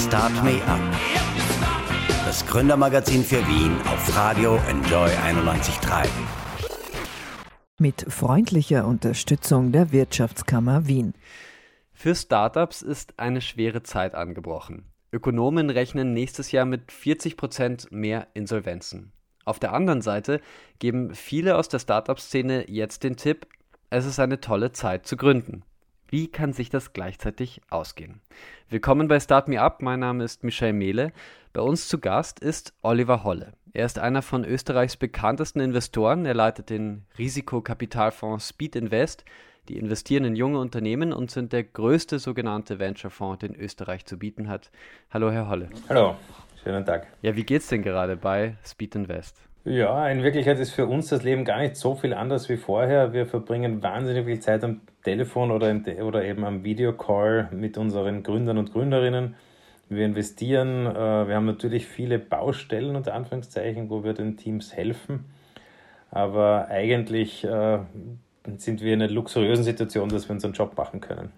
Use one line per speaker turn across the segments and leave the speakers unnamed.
Start Me Up. Das Gründermagazin für Wien auf Radio Enjoy 91.3.
Mit freundlicher Unterstützung der Wirtschaftskammer Wien.
Für Startups ist eine schwere Zeit angebrochen. Ökonomen rechnen nächstes Jahr mit 40 Prozent mehr Insolvenzen. Auf der anderen Seite geben viele aus der Startup-Szene jetzt den Tipp, es ist eine tolle Zeit zu gründen. Wie kann sich das gleichzeitig ausgehen? Willkommen bei Start Me Up. Mein Name ist Michel Mehle. Bei uns zu Gast ist Oliver Holle. Er ist einer von Österreichs bekanntesten Investoren. Er leitet den Risikokapitalfonds Speed Invest. Die investieren in junge Unternehmen und sind der größte sogenannte Venture-Fonds, den Österreich zu bieten hat. Hallo, Herr Holle.
Hallo, schönen Tag.
Ja, wie geht's denn gerade bei Speed Invest?
Ja, in Wirklichkeit ist für uns das Leben gar nicht so viel anders wie vorher. Wir verbringen wahnsinnig viel Zeit am Telefon oder, oder eben am Videocall mit unseren Gründern und Gründerinnen. Wir investieren, äh, wir haben natürlich viele Baustellen unter Anführungszeichen, wo wir den Teams helfen. Aber eigentlich äh, sind wir in einer luxuriösen Situation, dass wir unseren Job machen können.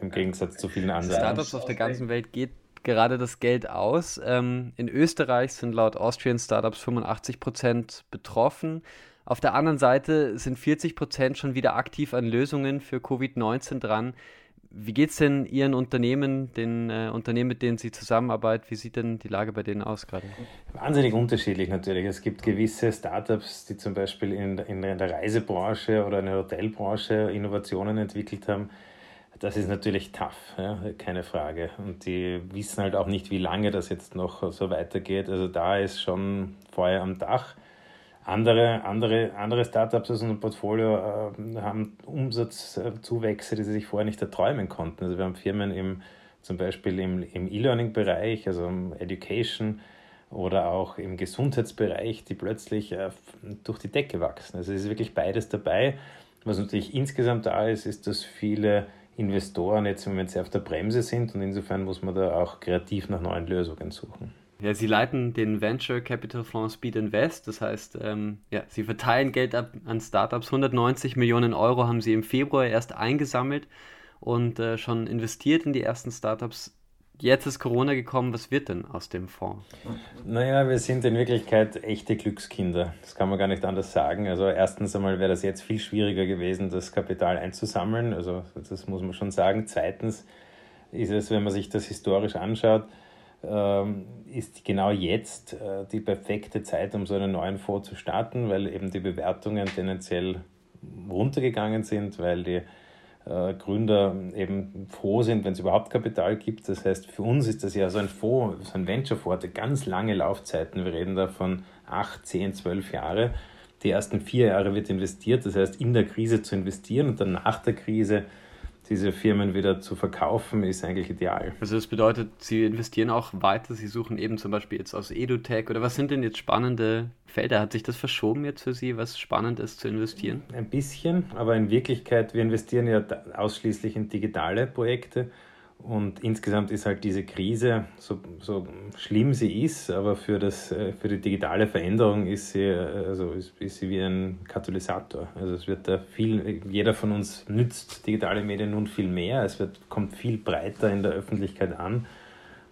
Im Gegensatz zu vielen anderen.
Startups auf der ganzen Welt geht gerade das Geld aus. Ähm, in Österreich sind laut Austrian Startups 85 Prozent betroffen. Auf der anderen Seite sind 40 Prozent schon wieder aktiv an Lösungen für Covid-19 dran. Wie geht es denn Ihren Unternehmen, den äh, Unternehmen, mit denen Sie zusammenarbeiten? Wie sieht denn die Lage bei denen aus gerade?
Wahnsinnig unterschiedlich natürlich. Es gibt gewisse Startups, die zum Beispiel in, in, in der Reisebranche oder in der Hotelbranche Innovationen entwickelt haben, das ist natürlich tough, ja, keine Frage. Und die wissen halt auch nicht, wie lange das jetzt noch so weitergeht. Also da ist schon Feuer am Dach. Andere, andere, andere Startups aus unserem Portfolio äh, haben Umsatzzuwächse, die sie sich vorher nicht erträumen konnten. Also wir haben Firmen im, zum Beispiel im, im E-Learning-Bereich, also im Education oder auch im Gesundheitsbereich, die plötzlich äh, durch die Decke wachsen. Also es ist wirklich beides dabei. Was natürlich insgesamt da ist, ist, dass viele Investoren jetzt im Moment sehr auf der Bremse sind und insofern muss man da auch kreativ nach neuen Lösungen suchen.
Ja, Sie leiten den Venture Capital Fonds Speed Invest, das heißt, ähm, ja, Sie verteilen Geld an Startups. 190 Millionen Euro haben Sie im Februar erst eingesammelt und äh, schon investiert in die ersten Startups. Jetzt ist Corona gekommen, was wird denn aus dem Fonds?
Naja, wir sind in Wirklichkeit echte Glückskinder. Das kann man gar nicht anders sagen. Also erstens einmal wäre das jetzt viel schwieriger gewesen, das Kapital einzusammeln. Also das muss man schon sagen. Zweitens ist es, wenn man sich das historisch anschaut, ähm, ist genau jetzt äh, die perfekte Zeit, um so einen neuen Fonds zu starten, weil eben die Bewertungen tendenziell runtergegangen sind, weil die Gründer eben froh sind, wenn es überhaupt Kapital gibt. Das heißt, für uns ist das ja so ein Fonds, so ein Venture-Fonds, der ganz lange Laufzeiten. Wir reden da von acht, zehn, zwölf Jahre. Die ersten vier Jahre wird investiert, das heißt, in der Krise zu investieren und dann nach der Krise diese Firmen wieder zu verkaufen, ist eigentlich ideal.
Also das bedeutet, Sie investieren auch weiter, Sie suchen eben zum Beispiel jetzt aus EduTech oder was sind denn jetzt spannende Felder? Hat sich das verschoben jetzt für Sie, was spannend ist zu investieren?
Ein bisschen, aber in Wirklichkeit, wir investieren ja ausschließlich in digitale Projekte und insgesamt ist halt diese Krise, so, so schlimm sie ist, aber für, das, äh, für die digitale Veränderung ist sie, äh, also ist, ist sie wie ein Katalysator. Also es wird da viel, jeder von uns nützt digitale Medien nun viel mehr, es wird, kommt viel breiter in der Öffentlichkeit an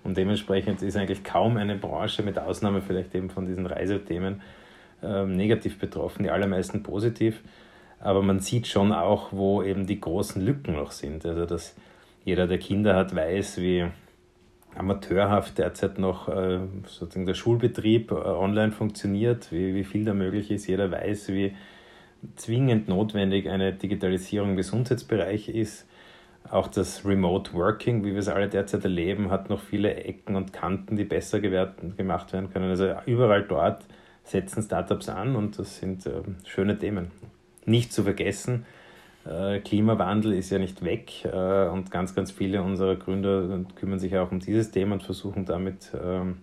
und dementsprechend ist eigentlich kaum eine Branche, mit Ausnahme vielleicht eben von diesen Reisethemen, äh, negativ betroffen, die allermeisten positiv. Aber man sieht schon auch, wo eben die großen Lücken noch sind. Also das jeder, der Kinder hat, weiß, wie amateurhaft derzeit noch äh, sozusagen der Schulbetrieb äh, online funktioniert, wie, wie viel da möglich ist. Jeder weiß, wie zwingend notwendig eine Digitalisierung im Gesundheitsbereich ist. Auch das Remote Working, wie wir es alle derzeit erleben, hat noch viele Ecken und Kanten, die besser gemacht werden können. Also überall dort setzen Startups an und das sind äh, schöne Themen. Nicht zu vergessen, Klimawandel ist ja nicht weg äh, und ganz, ganz viele unserer Gründer kümmern sich auch um dieses Thema und versuchen damit ähm,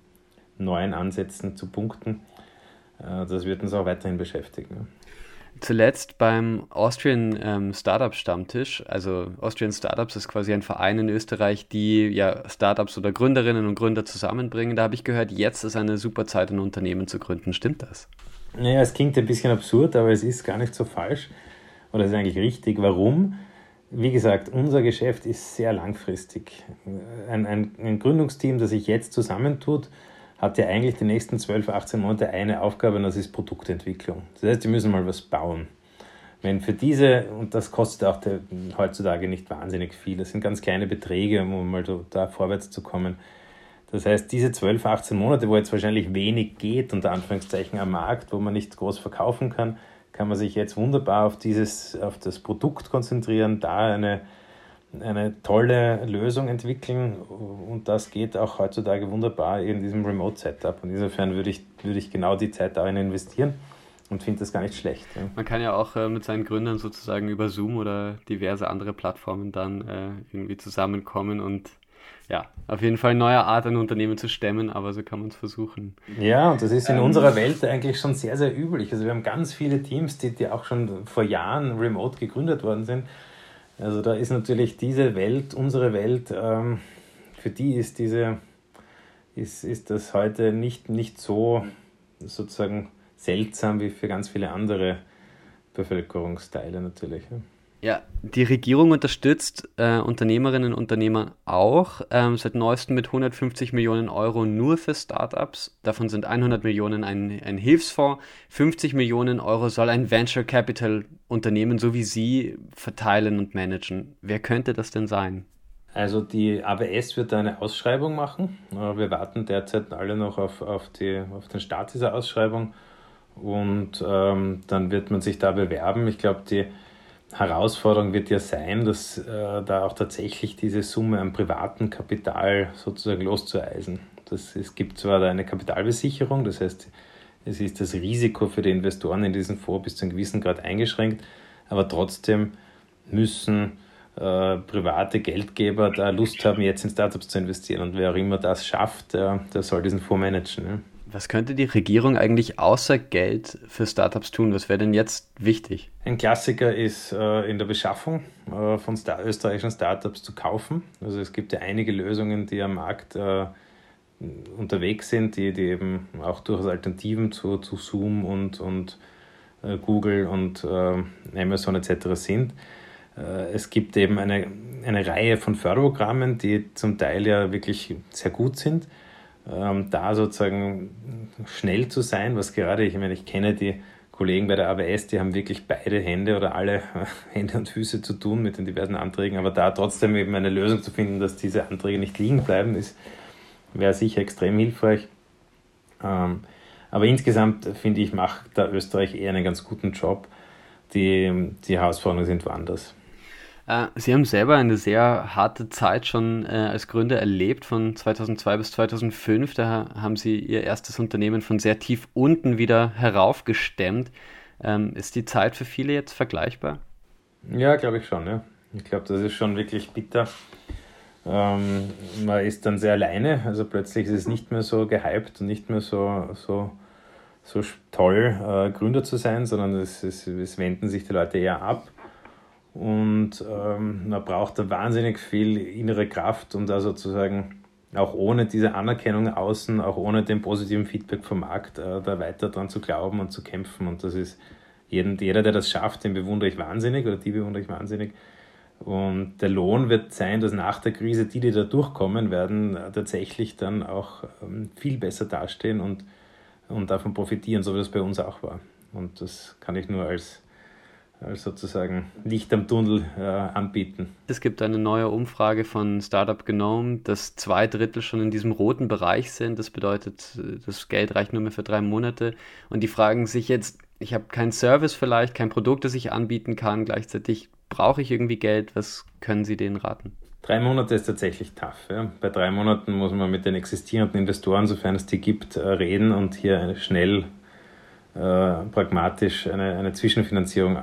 neuen Ansätzen zu punkten. Äh, das wird uns auch weiterhin beschäftigen.
Zuletzt beim Austrian ähm, Startup Stammtisch, also Austrian Startups ist quasi ein Verein in Österreich, die ja Startups oder Gründerinnen und Gründer zusammenbringen. Da habe ich gehört, jetzt ist eine super Zeit, ein Unternehmen zu gründen. Stimmt das?
Naja, es klingt ein bisschen absurd, aber es ist gar nicht so falsch oder ist eigentlich richtig. Warum? Wie gesagt, unser Geschäft ist sehr langfristig. Ein, ein, ein Gründungsteam, das sich jetzt zusammentut, hat ja eigentlich die nächsten 12, 18 Monate eine Aufgabe und das ist Produktentwicklung. Das heißt, die müssen mal was bauen. Wenn für diese, und das kostet auch der, heutzutage nicht wahnsinnig viel, das sind ganz kleine Beträge, um mal so da vorwärts zu kommen. Das heißt, diese 12, 18 Monate, wo jetzt wahrscheinlich wenig geht, unter Anführungszeichen am Markt, wo man nicht groß verkaufen kann, kann man sich jetzt wunderbar auf, dieses, auf das Produkt konzentrieren, da eine, eine tolle Lösung entwickeln und das geht auch heutzutage wunderbar in diesem Remote-Setup. Und insofern würde ich, würde ich genau die Zeit darin investieren und finde das gar nicht schlecht. Ja.
Man kann ja auch äh, mit seinen Gründern sozusagen über Zoom oder diverse andere Plattformen dann äh, irgendwie zusammenkommen und ja, auf jeden Fall eine neue Art, ein Unternehmen zu stemmen, aber so kann man es versuchen.
Ja, und das ist in ähm, unserer Welt eigentlich schon sehr, sehr üblich. Also wir haben ganz viele Teams, die, die auch schon vor Jahren remote gegründet worden sind. Also da ist natürlich diese Welt, unsere Welt, ähm, für die ist diese, ist, ist das heute nicht, nicht so sozusagen seltsam wie für ganz viele andere Bevölkerungsteile natürlich. Ja.
Ja, die Regierung unterstützt äh, Unternehmerinnen und Unternehmer auch, ähm, seit neuestem mit 150 Millionen Euro nur für Startups. Davon sind 100 Millionen ein, ein Hilfsfonds, 50 Millionen Euro soll ein Venture Capital Unternehmen so wie Sie verteilen und managen. Wer könnte das denn sein?
Also die ABS wird eine Ausschreibung machen. Wir warten derzeit alle noch auf, auf, die, auf den Start dieser Ausschreibung und ähm, dann wird man sich da bewerben. Ich glaube, die Herausforderung wird ja sein, dass äh, da auch tatsächlich diese Summe an privatem Kapital sozusagen loszueisen. Das, es gibt zwar eine Kapitalbesicherung, das heißt, es ist das Risiko für die Investoren in diesen Fonds bis zu einem gewissen Grad eingeschränkt, aber trotzdem müssen äh, private Geldgeber da Lust haben, jetzt in Startups zu investieren. Und wer auch immer das schafft, der, der soll diesen Fonds managen. Ne?
Was könnte die Regierung eigentlich außer Geld für Startups tun? Was wäre denn jetzt wichtig?
Ein Klassiker ist äh, in der Beschaffung äh, von Star österreichischen Startups zu kaufen. Also es gibt ja einige Lösungen, die am Markt äh, unterwegs sind, die, die eben auch durchaus Alternativen zu, zu Zoom und, und äh, Google und äh, Amazon etc. sind. Äh, es gibt eben eine, eine Reihe von Förderprogrammen, die zum Teil ja wirklich sehr gut sind ähm, da sozusagen schnell zu sein, was gerade, ich meine, ich kenne die Kollegen bei der AWS, die haben wirklich beide Hände oder alle Hände und Füße zu tun mit den diversen Anträgen, aber da trotzdem eben eine Lösung zu finden, dass diese Anträge nicht liegen bleiben, ist, wäre sicher extrem hilfreich. Ähm, aber insgesamt finde ich, macht da Österreich eher einen ganz guten Job. Die, die Herausforderungen sind woanders.
Äh, Sie haben selber eine sehr harte Zeit schon äh, als Gründer erlebt, von 2002 bis 2005. Da haben Sie Ihr erstes Unternehmen von sehr tief unten wieder heraufgestemmt. Ähm, ist die Zeit für viele jetzt vergleichbar?
Ja, glaube ich schon. Ja. Ich glaube, das ist schon wirklich bitter. Ähm, man ist dann sehr alleine, also plötzlich ist es nicht mehr so gehypt und nicht mehr so, so, so toll, äh, Gründer zu sein, sondern es, es, es wenden sich die Leute eher ab. Und ähm, man braucht da wahnsinnig viel innere Kraft, um da sozusagen auch ohne diese Anerkennung außen, auch ohne den positiven Feedback vom Markt, äh, da weiter dran zu glauben und zu kämpfen. Und das ist jeden, jeder, der das schafft, den bewundere ich wahnsinnig oder die bewundere ich wahnsinnig. Und der Lohn wird sein, dass nach der Krise die, die da durchkommen, werden äh, tatsächlich dann auch ähm, viel besser dastehen und, und davon profitieren, so wie das bei uns auch war. Und das kann ich nur als als sozusagen Licht am Tunnel äh, anbieten.
Es gibt eine neue Umfrage von Startup Genome, dass zwei Drittel schon in diesem roten Bereich sind. Das bedeutet, das Geld reicht nur mehr für drei Monate. Und die fragen sich jetzt, ich habe keinen Service vielleicht, kein Produkt, das ich anbieten kann. Gleichzeitig brauche ich irgendwie Geld. Was können Sie denen raten?
Drei Monate ist tatsächlich tough. Ja. Bei drei Monaten muss man mit den existierenden Investoren, sofern es die gibt, äh, reden und hier schnell äh, pragmatisch eine, eine Zwischenfinanzierung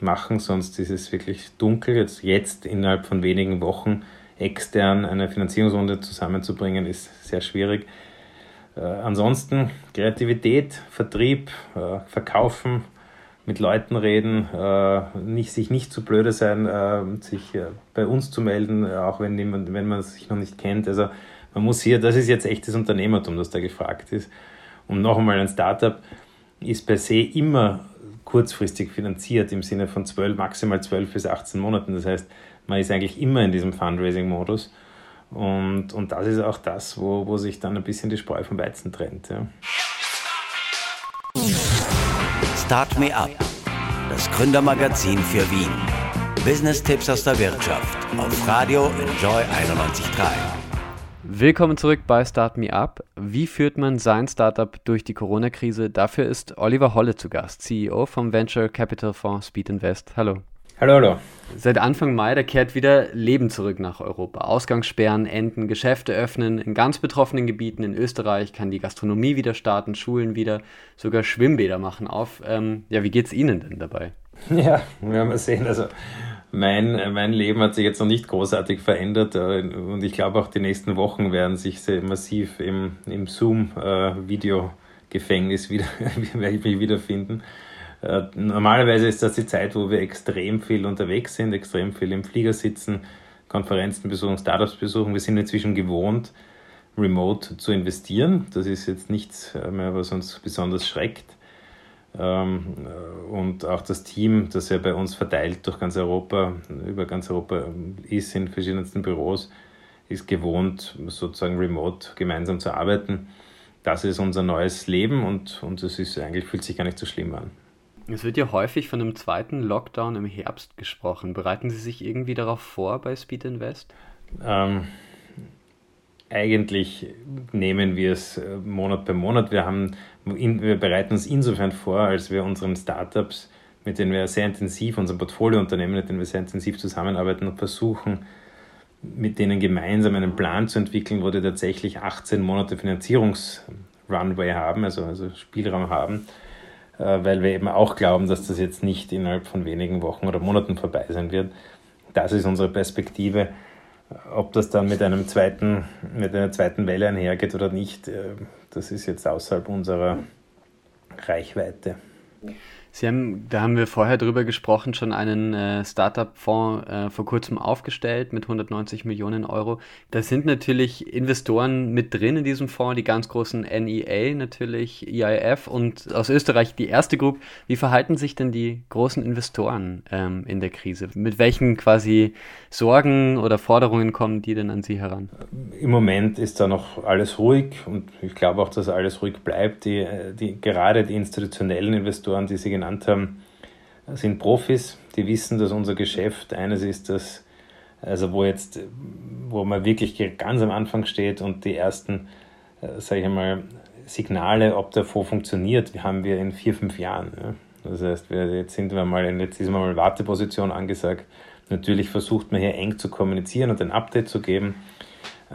machen, sonst ist es wirklich dunkel. Jetzt, jetzt innerhalb von wenigen Wochen extern eine Finanzierungsrunde zusammenzubringen, ist sehr schwierig. Äh, ansonsten Kreativität, Vertrieb, äh, Verkaufen, mit Leuten reden, äh, nicht, sich nicht zu blöde sein, äh, sich äh, bei uns zu melden, auch wenn, niemand, wenn man sich noch nicht kennt. Also man muss hier, das ist jetzt echtes Unternehmertum, das da gefragt ist. Und noch einmal ein Startup ist per se immer kurzfristig finanziert im Sinne von 12, maximal 12 bis 18 Monaten. Das heißt, man ist eigentlich immer in diesem Fundraising-Modus. Und, und das ist auch das, wo, wo sich dann ein bisschen die Spreu vom Weizen trennt. Ja.
Start Me Up, das Gründermagazin für Wien. Business-Tipps aus der Wirtschaft auf Radio Enjoy 91.3.
Willkommen zurück bei Start Me Up. Wie führt man sein Startup durch die Corona-Krise? Dafür ist Oliver Holle zu Gast, CEO vom Venture Capital Fonds Speed Invest. Hallo.
Hallo, hallo.
Seit Anfang Mai, da kehrt wieder Leben zurück nach Europa. Ausgangssperren enden, Geschäfte öffnen. In ganz betroffenen Gebieten in Österreich kann die Gastronomie wieder starten, Schulen wieder, sogar Schwimmbäder machen auf. Ähm, ja, wie geht's Ihnen denn dabei?
Ja, wir haben sehen, also mein, mein Leben hat sich jetzt noch nicht großartig verändert äh, und ich glaube auch die nächsten Wochen werden sich sehr massiv im, im Zoom-Video-Gefängnis wieder, werde ich mich wiederfinden. Äh, normalerweise ist das die Zeit, wo wir extrem viel unterwegs sind, extrem viel im Flieger sitzen, Konferenzen besuchen, Startups besuchen. Wir sind inzwischen gewohnt, remote zu investieren. Das ist jetzt nichts mehr, was uns besonders schreckt. Ähm, und auch das Team, das ja bei uns verteilt durch ganz Europa, über ganz Europa ist in verschiedensten Büros, ist gewohnt, sozusagen remote gemeinsam zu arbeiten. Das ist unser neues Leben und, und es ist eigentlich fühlt sich gar nicht so schlimm an.
Es wird ja häufig von einem zweiten Lockdown im Herbst gesprochen. Bereiten Sie sich irgendwie darauf vor bei Speed Invest?
Ähm, eigentlich nehmen wir es äh, Monat bei Monat. Wir, haben, wir bereiten uns insofern vor, als wir unseren Startups, mit denen wir sehr intensiv, unseren Portfoliounternehmen, mit denen wir sehr intensiv zusammenarbeiten und versuchen, mit denen gemeinsam einen Plan zu entwickeln, wo wir tatsächlich 18 Monate Finanzierungsrunway haben, also, also Spielraum haben äh, weil wir eben auch glauben, dass das jetzt nicht innerhalb von wenigen Wochen oder Monaten vorbei sein wird. Das ist unsere Perspektive. Ob das dann mit einem zweiten, mit einer zweiten Welle einhergeht oder nicht, äh, das ist jetzt außerhalb unserer Reichweite.
Sie haben, da haben wir vorher drüber gesprochen, schon einen äh, Startup-Fonds äh, vor kurzem aufgestellt mit 190 Millionen Euro. Da sind natürlich Investoren mit drin in diesem Fonds, die ganz großen NEA natürlich, EIF und aus Österreich die erste Group. Wie verhalten sich denn die großen Investoren ähm, in der Krise? Mit welchen quasi Sorgen oder Forderungen kommen die denn an Sie heran?
Im Moment ist da noch alles ruhig und ich glaube auch, dass alles ruhig bleibt. Die, die, gerade die institutionellen Investoren, die Sie genannt haben, sind Profis, die wissen, dass unser Geschäft eines ist, das, also wo jetzt, wo man wirklich ganz am Anfang steht und die ersten, äh, sage ich einmal, Signale, ob der Fonds funktioniert, haben wir in vier, fünf Jahren. Ja. Das heißt, wir, jetzt sind wir mal in, jetzt ist mal Warteposition angesagt. Natürlich versucht man hier eng zu kommunizieren und ein Update zu geben.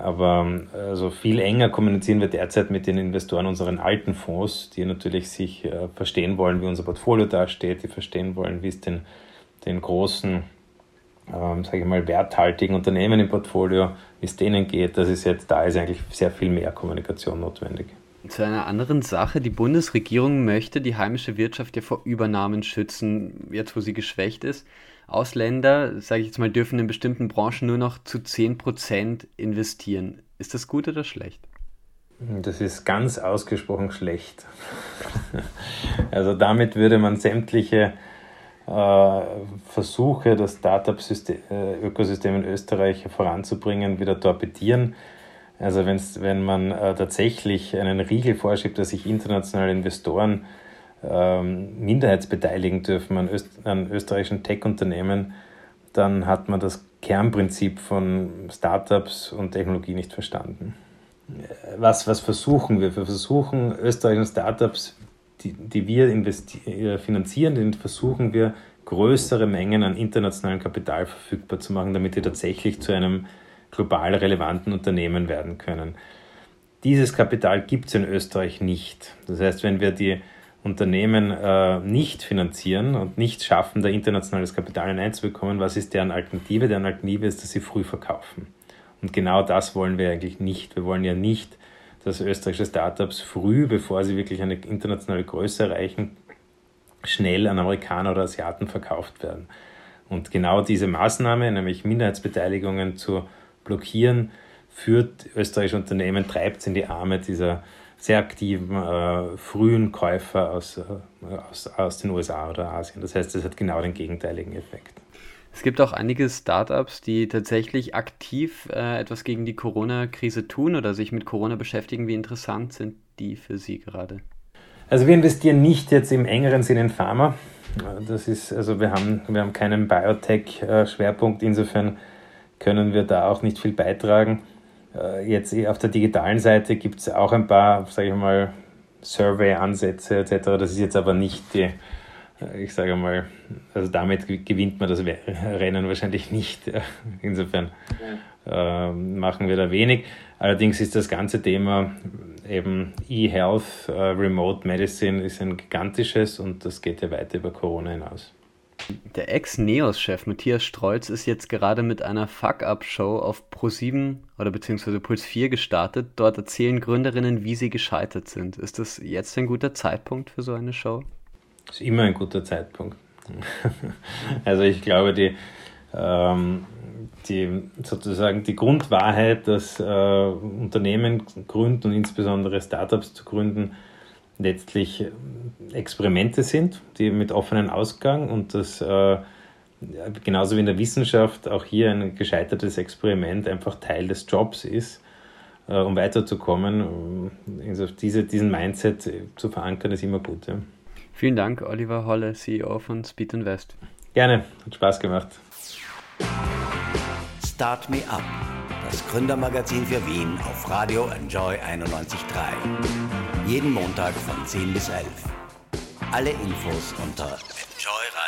Aber also viel enger kommunizieren wir derzeit mit den Investoren unseren alten Fonds, die natürlich sich äh, verstehen wollen, wie unser Portfolio dasteht, die verstehen wollen, wie es den, den großen, ähm, sage ich mal, werthaltigen Unternehmen im Portfolio, wie es denen geht. Das ist jetzt, da ist eigentlich sehr viel mehr Kommunikation notwendig.
Zu einer anderen Sache. Die Bundesregierung möchte die heimische Wirtschaft ja vor Übernahmen schützen, jetzt wo sie geschwächt ist. Ausländer, sage ich jetzt mal, dürfen in bestimmten Branchen nur noch zu 10% investieren. Ist das gut oder schlecht?
Das ist ganz ausgesprochen schlecht. also damit würde man sämtliche äh, Versuche, das Startup-Ökosystem in Österreich voranzubringen, wieder torpedieren. Also wenn man äh, tatsächlich einen Riegel vorschiebt, dass sich internationale Investoren ähm, Minderheitsbeteiligen dürfen an, Öst an österreichischen Tech-Unternehmen, dann hat man das Kernprinzip von Startups und Technologie nicht verstanden. Was, was versuchen wir? Wir versuchen österreichischen Startups, die, die wir äh, finanzieren, den versuchen wir größere Mengen an internationalem Kapital verfügbar zu machen, damit die tatsächlich zu einem global relevanten Unternehmen werden können. Dieses Kapital gibt es in Österreich nicht. Das heißt, wenn wir die Unternehmen äh, nicht finanzieren und nicht schaffen, da internationales Kapital hineinzubekommen, was ist deren Alternative? Deren Alternative ist, dass sie früh verkaufen. Und genau das wollen wir eigentlich nicht. Wir wollen ja nicht, dass österreichische Startups früh, bevor sie wirklich eine internationale Größe erreichen, schnell an Amerikaner oder Asiaten verkauft werden. Und genau diese Maßnahme, nämlich Minderheitsbeteiligungen zu blockieren, führt österreichische Unternehmen, treibt es in die Arme dieser sehr aktiven äh, frühen Käufer aus, äh, aus, aus den USA oder Asien. Das heißt, es hat genau den gegenteiligen Effekt.
Es gibt auch einige Startups, die tatsächlich aktiv äh, etwas gegen die Corona-Krise tun oder sich mit Corona beschäftigen. Wie interessant sind die für Sie gerade?
Also wir investieren nicht jetzt im engeren Sinne in Pharma. Das ist, also wir haben, wir haben keinen Biotech-Schwerpunkt, insofern können wir da auch nicht viel beitragen. Äh, jetzt auf der digitalen Seite gibt es auch ein paar, sage ich mal, Survey-Ansätze etc. Das ist jetzt aber nicht die, äh, ich sage mal, also damit gewinnt man das Rennen wahrscheinlich nicht. Insofern äh, machen wir da wenig. Allerdings ist das ganze Thema eben E-Health, äh, Remote Medicine ist ein gigantisches und das geht ja weiter über Corona hinaus.
Der Ex-Neos-Chef Matthias Strolz ist jetzt gerade mit einer Fuck-Up-Show auf Pro7 oder beziehungsweise Puls 4 gestartet. Dort erzählen Gründerinnen, wie sie gescheitert sind. Ist das jetzt ein guter Zeitpunkt für so eine Show?
Das ist immer ein guter Zeitpunkt. also ich glaube, die, ähm, die sozusagen die Grundwahrheit, dass äh, Unternehmen gründen und insbesondere Startups zu gründen, letztlich Experimente sind, die mit offenem Ausgang und das äh, genauso wie in der Wissenschaft auch hier ein gescheitertes Experiment einfach Teil des Jobs ist, äh, um weiterzukommen. Also diese, diesen Mindset zu verankern ist immer gut. Ja.
Vielen Dank, Oliver Holle, CEO von Speed Invest.
Gerne, hat Spaß gemacht.
Start Me Up, das Gründermagazin für Wien auf Radio Enjoy 91.3. Jeden Montag von 10 bis 11. Alle Infos unter enjoy